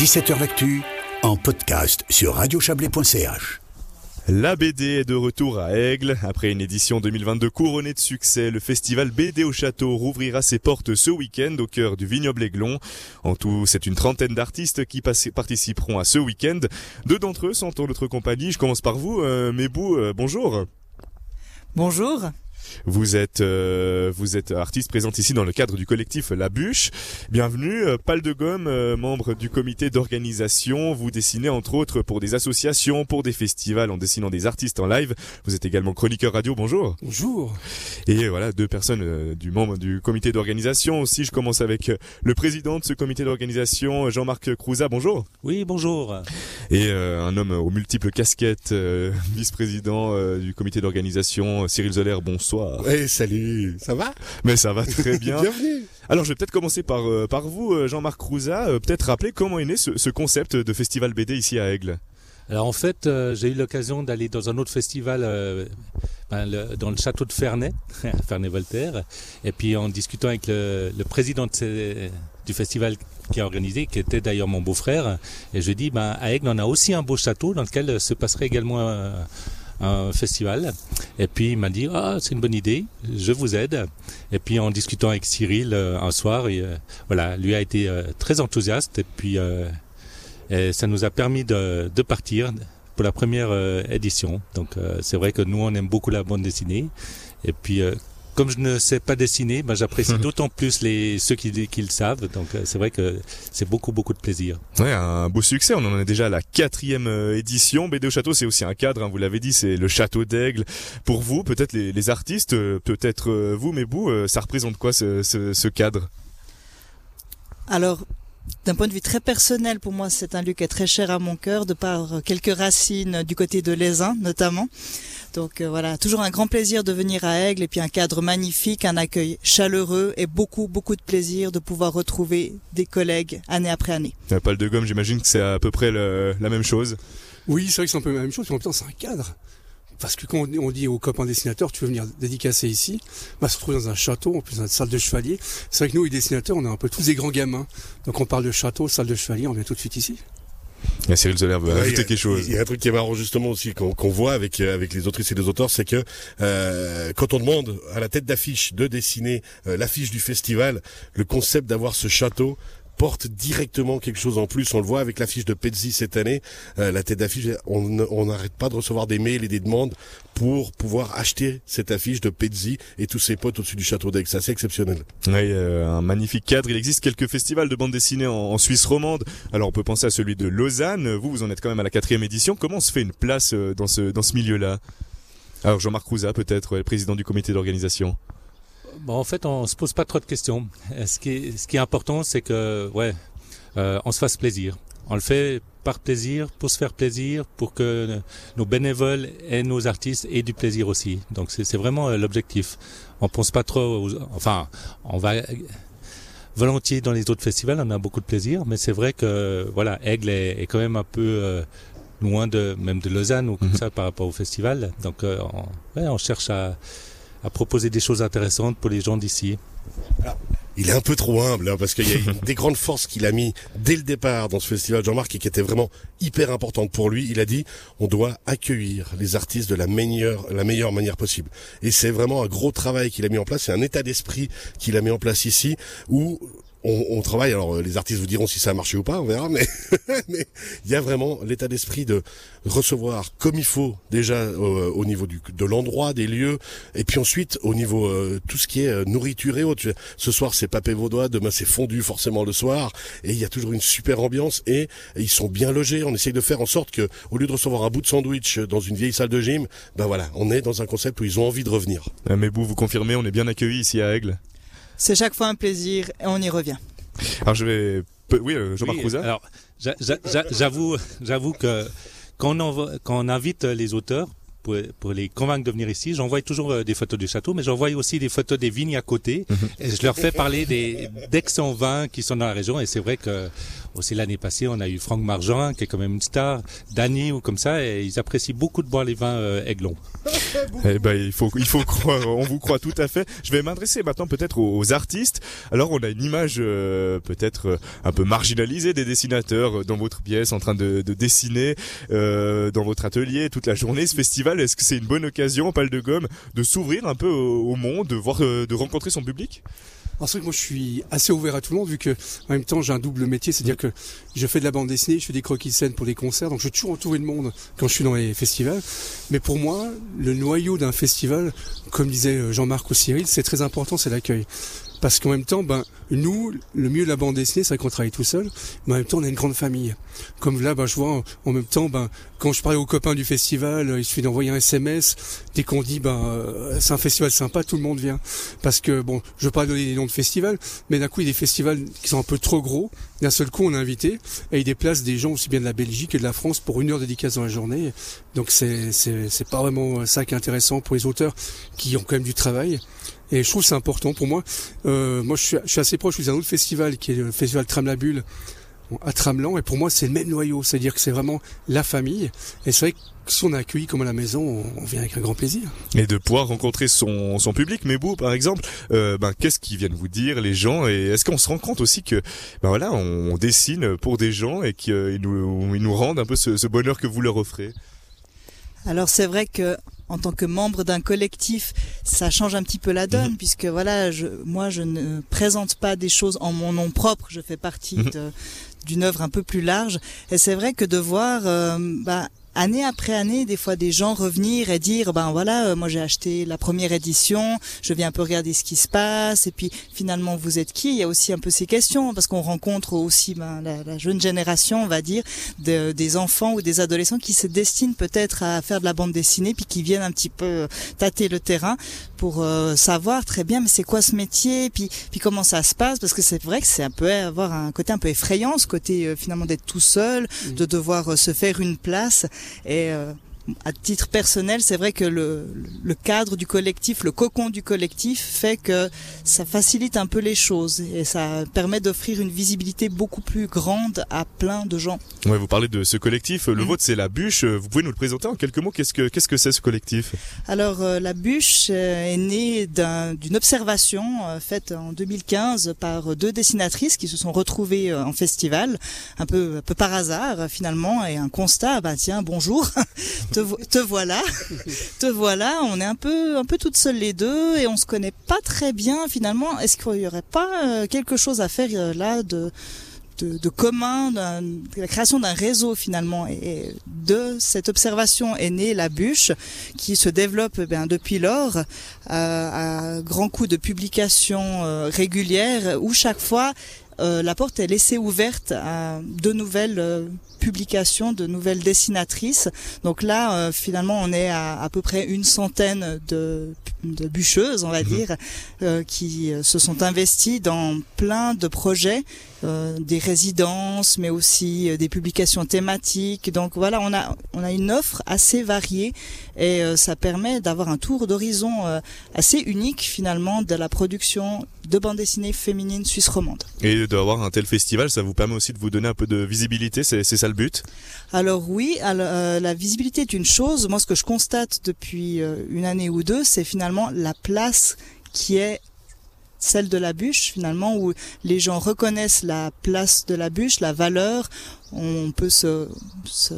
17h L'actu en podcast sur radiochablais.ch. La BD est de retour à Aigle. Après une édition 2022 couronnée de succès, le festival BD au château rouvrira ses portes ce week-end au cœur du vignoble Aiglon. En tout, c'est une trentaine d'artistes qui participeront à ce week-end. Deux d'entre eux sont en notre compagnie. Je commence par vous, euh, Mébou, euh, bonjour. Bonjour. Vous êtes euh, vous êtes artiste présente ici dans le cadre du collectif La Bûche. Bienvenue, euh, Pal de Gomme, euh, membre du comité d'organisation. Vous dessinez entre autres pour des associations, pour des festivals en dessinant des artistes en live. Vous êtes également chroniqueur radio. Bonjour. Bonjour. Et voilà deux personnes du membre du comité d'organisation aussi. Je commence avec le président de ce comité d'organisation, Jean-Marc Crouza. Bonjour. Oui, bonjour. Et un homme aux multiples casquettes, vice-président du comité d'organisation, Cyril Zoller. Bonsoir. Oui, salut, ça va? Mais ça va très bien. Bienvenue. Alors je vais peut-être commencer par euh, par vous, euh, Jean-Marc Rouza, euh, peut-être rappeler comment est né ce, concept de festival BD ici à Aigle? Alors en fait, j'ai eu l'occasion d'aller dans un autre festival ben, dans le château de Ferney, Ferney-Voltaire, et puis en discutant avec le, président du festival qui a organisé, qui était d'ailleurs mon beau-frère, et je dis, ben, à Aigle, on a aussi un beau château dans lequel se passerait également un festival. Et puis il m'a dit ah c'est une bonne idée, je vous aide. Et puis en discutant avec Cyril euh, un soir, et, euh, voilà, lui a été euh, très enthousiaste et puis ça nous a permis de, de partir pour la première édition. Donc c'est vrai que nous on aime beaucoup la bande dessinée. Et puis comme je ne sais pas dessiner, ben j'apprécie d'autant plus les ceux qui, qui le savent. Donc euh, c'est vrai que c'est beaucoup beaucoup de plaisir. Ouais, un beau succès. On en est déjà à la quatrième euh, édition. BD au château, c'est aussi un cadre. Hein, vous l'avez dit, c'est le château d'Aigle. Pour vous, peut-être les, les, artistes, euh, peut-être vous, mais vous, ça représente quoi ce, ce, ce cadre? Alors, d'un point de vue très personnel, pour moi, c'est un lieu qui est très cher à mon cœur, de par quelques racines du côté de l'Aisin, notamment. Donc euh, voilà, toujours un grand plaisir de venir à Aigle et puis un cadre magnifique, un accueil chaleureux et beaucoup beaucoup de plaisir de pouvoir retrouver des collègues année après année. Pas de gomme, j'imagine que c'est à peu près la même chose. Oui, c'est vrai que c'est un peu la même chose, mais en même temps c'est un cadre. Parce que quand on dit aux copains dessinateurs, tu veux venir dédicacer ici, bah, se retrouver dans un château, en plus dans une salle de chevalier. C'est vrai que nous, les dessinateurs, on est un peu tous des grands gamins. Donc on parle de château, salle de chevalier, on vient tout de suite ici. Il y a Cyril Zoller veut ajouter quelque chose. Il y a un truc qui est marrant justement aussi qu'on voit avec euh, avec les autrices et les auteurs, c'est que euh, quand on demande à la tête d'affiche de dessiner euh, l'affiche du festival, le concept d'avoir ce château, porte directement quelque chose en plus. On le voit avec l'affiche de Pezzi cette année. Euh, la tête d'affiche, on n'arrête pas de recevoir des mails et des demandes pour pouvoir acheter cette affiche de Pezzi et tous ses potes au-dessus du château d'Aix. C'est assez exceptionnel. Oui, euh, un magnifique cadre. Il existe quelques festivals de bande dessinée en, Suisse romande. Alors on peut penser à celui de Lausanne. Vous, vous en êtes quand même à la quatrième édition. Comment se fait une place euh, dans ce dans ce milieu-là? Alors Jean-Marc Rouza, peut-être, président du comité d'organisation. Bon, en fait, on se pose pas trop de questions. Ce qui est, ce qui est important, c'est que, ouais, euh, on se fasse plaisir. On le fait par plaisir, pour se faire plaisir, pour que nos bénévoles et nos artistes aient du plaisir aussi. Donc c'est vraiment euh, l'objectif. On pense pas trop, enfin, on va volontiers dans les autres festivals, on a beaucoup de plaisir, mais c'est vrai que voilà, Aigle est, quand même un peu euh, loin de même de Lausanne ou comme mhm. ça par rapport au festival. Donc on, ouais, on cherche à à proposer des choses intéressantes pour les gens d'ici. Il est un peu trop humble hein, parce qu'il y a des grandes forces qu'il a mis dès le départ dans ce festival Jean-Marc et qui était vraiment hyper importante pour lui. Il a dit on doit accueillir les artistes de la meilleure la meilleure manière possible. Et c'est vraiment un gros travail qu'il a mis en place, c'est un état d'esprit qu'il a mis en place ici où on, travaille. Alors les artistes vous diront si ça a marché ou pas, on verra. Mais il y a vraiment l'état d'esprit de recevoir comme il faut déjà euh, au niveau de l'endroit, des lieux, et puis ensuite au niveau euh, tout ce qui est euh, nourriture et autres. Ce soir c'est papé vaudois, demain c'est fondu forcément le soir, et il y a toujours une super ambiance et, ils sont bien logés. On essaye de faire en sorte que au lieu de recevoir un bout de sandwich dans une vieille salle de gym, ben voilà, on est dans un concept où ils ont envie de revenir. Mais vous, vous confirmez, on est bien accueillis ici à Aigle? C'est chaque fois un plaisir et on y revient. Alors je vais, oui, euh, Jean-Marc oui, Alors j'avoue, j'avoue que quand on, quand on invite les auteurs pour, pour les convaincre de venir ici, j'envoie toujours euh, des photos du château, mais j'envoie aussi des photos des vignes à côté. Mhm. Et je leur fais parler des d'excellents vins qui sont dans la région. Et c'est vrai que aussi l'année passée, on a eu Franck Margin, qui est quand même une star, Dany ou comme ça, et ils apprécient beaucoup de boire les vins euh, Aiglon. Eh ben, il faut, il faut croire, on vous croit tout à fait. Je vais m'adresser maintenant peut-être aux, aux artistes. Alors, on a une image euh, peut-être euh, un peu marginalisée des dessinateurs dans votre pièce, en train de, de dessiner euh, dans votre atelier toute la journée. Ce festival, est-ce que c'est une bonne occasion, Pal de Gomme, de s'ouvrir un peu au, au monde, de voir, euh, de rencontrer son public? Alors c'est vrai que moi je suis assez ouvert à tout le monde vu que en même temps j'ai un double métier, c'est-à-dire que je fais de la bande dessinée, je fais des croquis de scène pour des concerts, donc je suis toujours entouré de monde quand je suis dans les festivals. Mais pour moi, le noyau d'un festival, comme disait euh, Jean-Marc ou Cyril, c'est très important, c'est l'accueil. Parce qu'en même temps, ben, nous, le mieux de la bande dessinée, c'est qu'on travaille tout seul, mais en même temps, on a une grande famille. Comme là, ben, je vois, en même temps, ben, quand je parlais aux copains du festival, euh, il suffit d'envoyer un SMS. Dès qu'on dit, ben, euh, c'est un festival sympa, tout le monde vient. Parce que, bon, je veux pas donner les noms de festivals, mais d'un coup, il y a des festivals qui sont un peu trop gros. D'un seul coup, on est invité, et ils déplacent des gens aussi bien de la Belgique que de la France pour une heure dédicace dans la journée. Donc c'est, c'est, c'est pas vraiment ça qui est intéressant pour les auteurs qui ont quand même du travail. Et je trouve que c'est important pour moi. Euh, moi, je suis, je suis assez proche. Je suis un autre festival qui est le festival Tram la à Tramelan. Et pour moi, c'est le même noyau. C'est-à-dire que c'est vraiment la famille. Et c'est vrai que si on est accueilli comme à la maison, on, vient avec un grand plaisir. et de pouvoir rencontrer son, son public. Mais vous, par exemple, euh, ben, qu'est-ce qu'ils viennent vous dire, les gens? Et est-ce qu'on se rend compte aussi que, ben voilà, on, dessine pour des gens et qu'ils nous, ils nous rendent un peu ce, ce bonheur que vous leur offrez? Alors c'est vrai que en tant que membre d'un collectif, ça change un petit peu la donne, Mhm. puisque voilà, je, moi je ne présente pas des choses en mon nom propre, je fais partie Mhm. de- d'une œuvre un peu plus large. Et c'est vrai que de voir, euh, bah, année après année, des fois des gens revenir et dire, ben voilà, euh, moi j'ai acheté la première édition, je viens un peu regarder ce qui se passe, et puis finalement vous êtes qui? Il y a aussi un peu ces questions, parce qu'on rencontre aussi ben, la, la jeune génération, on va dire, de- des enfants ou des adolescents qui se destinent peut-être à faire de la bande dessinée, puis qui viennent un petit peu euh, tâter le terrain pour euh, savoir très bien, mais c'est quoi ce métier, puis puis comment ça se passe, parce que c'est vrai que c'est un peu avoir un côté un peu effrayant, ce côté euh, finalement d'être tout seul, de devoir euh, se faire une place, et euh, à titre personnel, c'est vrai que le, le cadre du collectif, le cocon du collectif fait que ça facilite un peu les choses et ça permet d'offrir une visibilité beaucoup plus grande à plein de gens. Ouais, vous parlez de ce collectif. Le Mhm. vôtre, c'est la bûche. Vous pouvez nous le présenter en quelques mots. Qu'est-ce que qu'est-ce que c'est ce collectif? Alors euh, la bûche euh, est née d'un- d'une observation euh, faite en 2015 par deux dessinatrices qui se sont retrouvées euh, en festival, un peu un peu par hasard euh, finalement, et un constat, bah tiens bonjour, te, vo- te voilà, te voilà, on est un peu un peu toutes seules les deux et on se connaît pas très bien finalement. Est-ce qu'il y aurait pas euh, quelque chose à faire euh, là de de, de commun, de la création d'un réseau finalement? Et, et de cette observation est née la bûche, qui se développe eh bien, depuis lors euh, à grands coups de publications euh, régulières, où chaque fois euh, la porte est laissée ouverte à de nouvelles euh, publications, de nouvelles dessinatrices. Donc là, euh, finalement, on est à à peu près une centaine de, de bûcheuses, on va Mhm. dire, qui se sont investies dans plein de projets des résidences, mais aussi des publications thématiques. Donc voilà, on a on a une offre assez variée et ça permet d'avoir un tour d'horizon assez unique finalement de la production de bande dessinée féminine suisse romande. Et d'avoir un tel festival, ça vous permet aussi de vous donner un peu de visibilité. C'est ça le but? Alors oui, alors, euh, la visibilité est une chose. Moi, ce que je constate depuis euh, une année ou deux, c'est finalement la place qui est celle de la bûche, finalement, où les gens reconnaissent la place de la bûche, la valeur. On peut se, se,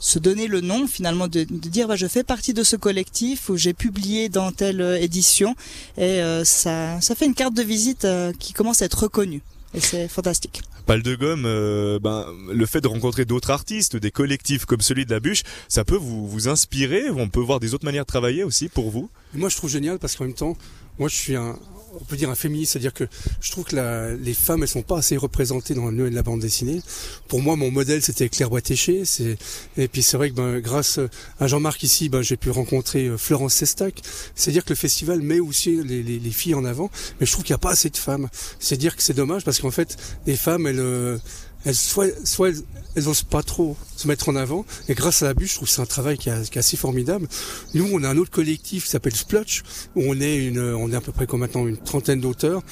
se donner le nom, finalement, de, de dire, bah, je fais partie de ce collectif où j'ai publié dans telle euh, édition. Et euh, ça, ça fait une carte de visite euh, qui commence à être reconnue. Et c'est fantastique. Pal de gomme, euh, ben le fait de rencontrer d'autres artistes, des collectifs comme celui de la bûche, ça peut vous vous inspirer. On peut voir des autres manières de travailler aussi pour vous? Moi, je trouve génial parce qu'en même temps, moi, je suis un, on peut dire un féministe, c'est-à-dire que je trouve que la, les femmes, elles sont pas assez représentées dans le de la bande dessinée. Pour moi, mon modèle, c'était Claire Boitéché. C'est, et puis c'est vrai que ben, grâce à Jean-Marc ici, ben, j'ai pu rencontrer euh, Florence Sestac. C'est-à-dire que le festival met aussi les, les, les filles en avant, mais je trouve qu'il n'y a pas assez de femmes. C'est dire que c'est dommage parce qu'en fait, les femmes, elles, euh, elles, soit, soit elles, elles osent pas trop se mettre en avant. Et grâce à la bûche, je trouve que c'est un travail qui, est assez formidable. Nous, on a un autre collectif qui s'appelle Splotch, où on est une, on est à peu près comme maintenant une trentaine d'auteurs,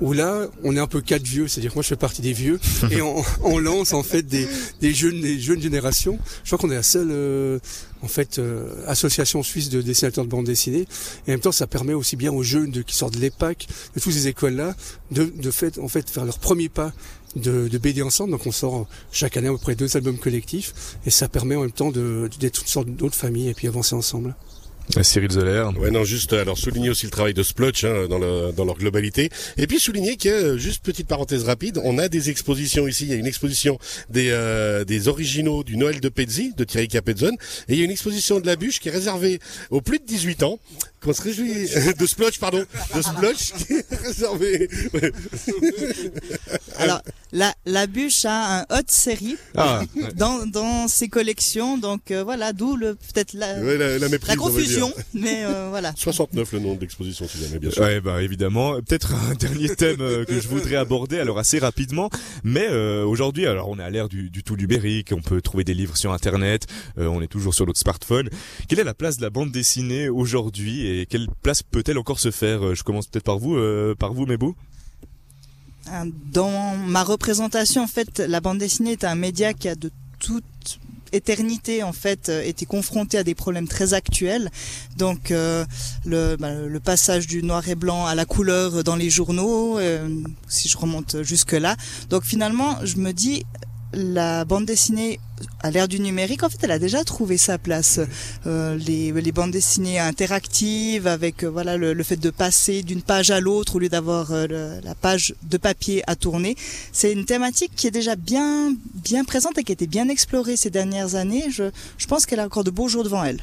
où là, on est un peu quatre vieux, c'est-à-dire que moi, je fais partie des vieux, et on, on lance en fait des, des jeunes, des jeunes générations. Je crois qu'on est la seule, euh, en fait, euh, association suisse de dessinateurs de bande dessinée. Et en même temps, ça permet aussi bien aux jeunes de, qui sortent de l'EPAC, de toutes ces écoles-là, de, de fait, en fait, faire leur premier pas de, de, BD ensemble. Donc on sort chaque année à peu près deux albums collectifs et ça permet en même temps d'être de, toutes sortes d'autres familles et puis avancer ensemble. Cyril Zoller. Ouais, non, juste alors souligner aussi le travail de Splotch hein, dans, le, dans leur globalité, et puis souligner que juste petite parenthèse rapide, on a des expositions ici. Il y a une exposition des euh, des originaux du Noël de Pezzi de Thierry Capedzone, et il y a une exposition de la bûche qui est réservée aux plus de 18 ans. Qu'on se réjouit de Splotch, pardon, de Splotch qui est réservé. alors la la bûche a un haute série ah, dans dans ses collections, donc euh, voilà, d'où le peut-être la, ouais, la, la, méprise, la confusion, mais euh, voilà. 69 le nom de l'exposition, si jamais, bien sûr. Ouais, bah évidemment. Peut-être un dernier thème euh, que je voudrais aborder, alors assez rapidement, mais euh, aujourd'hui, alors on est à l'ère du, du tout numérique, on peut trouver des livres sur Internet, on est toujours sur notre smartphone. Quelle est la place de la bande dessinée aujourd'hui et quelle place peut-elle encore se faire? Je commence peut-être par vous, par vous, Mebou. Dans ma représentation, en fait, la bande dessinée est un média qui a de toute éternité en fait euh, était confronté à des problèmes très actuels. Donc euh, le, bah, le, passage du noir et blanc à la couleur dans les journaux euh, si je remonte jusque là donc finalement je me dis la bande dessinée à l'ère du numérique, en fait, elle a déjà trouvé sa place. Euh, les, les, bandes dessinées interactives, avec euh, voilà le, fait de passer d'une page à l'autre au lieu d'avoir euh, la page de papier à tourner, c'est une thématique qui est déjà bien bien présente et qui a été bien explorée ces dernières années. Je, je pense qu'elle a encore de beaux jours devant elle.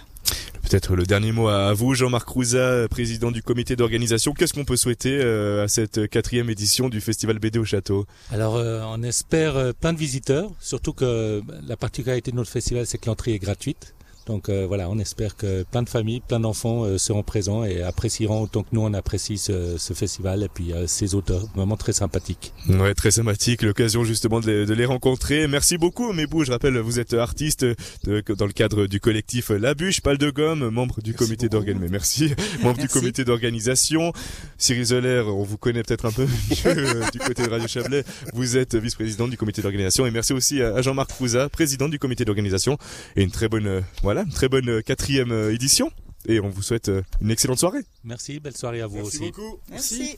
Peut-être le dernier mot à vous, Jean-Marc Rouza, président du comité d'organisation. Qu'est-ce qu'on peut souhaiter euh, à cette quatrième édition du Festival BD au Château? Alors, euh, on espère euh, plein de visiteurs, surtout que la particularité de notre festival, c'est que l'entrée est gratuite. Donc euh, voilà, on espère que plein de familles, plein d'enfants euh, seront présents et apprécieront autant que nous on apprécie ce, ce festival et puis euh, ces auteurs, vraiment très sympathiques. Ouais, très sympathique, l'occasion justement de les, de les, rencontrer. Merci beaucoup Mébou, je rappelle, vous êtes artiste de, dans le cadre du collectif La Bûche, Pal de Gomme, membre du comité d'organisation. Merci, membre du comité d'organisation. Cyril Zoller, on vous connaît peut-être un peu du côté de Radio Chablais. Vous êtes vice-président du comité d'organisation et merci aussi à Jean-Marc Fouza, président du comité d'organisation et une très bonne voilà voilà, très bonne euh, quatrième euh, édition. Et on vous souhaite euh, une excellente soirée. Merci, belle soirée à vous Merci aussi. Beaucoup. Merci.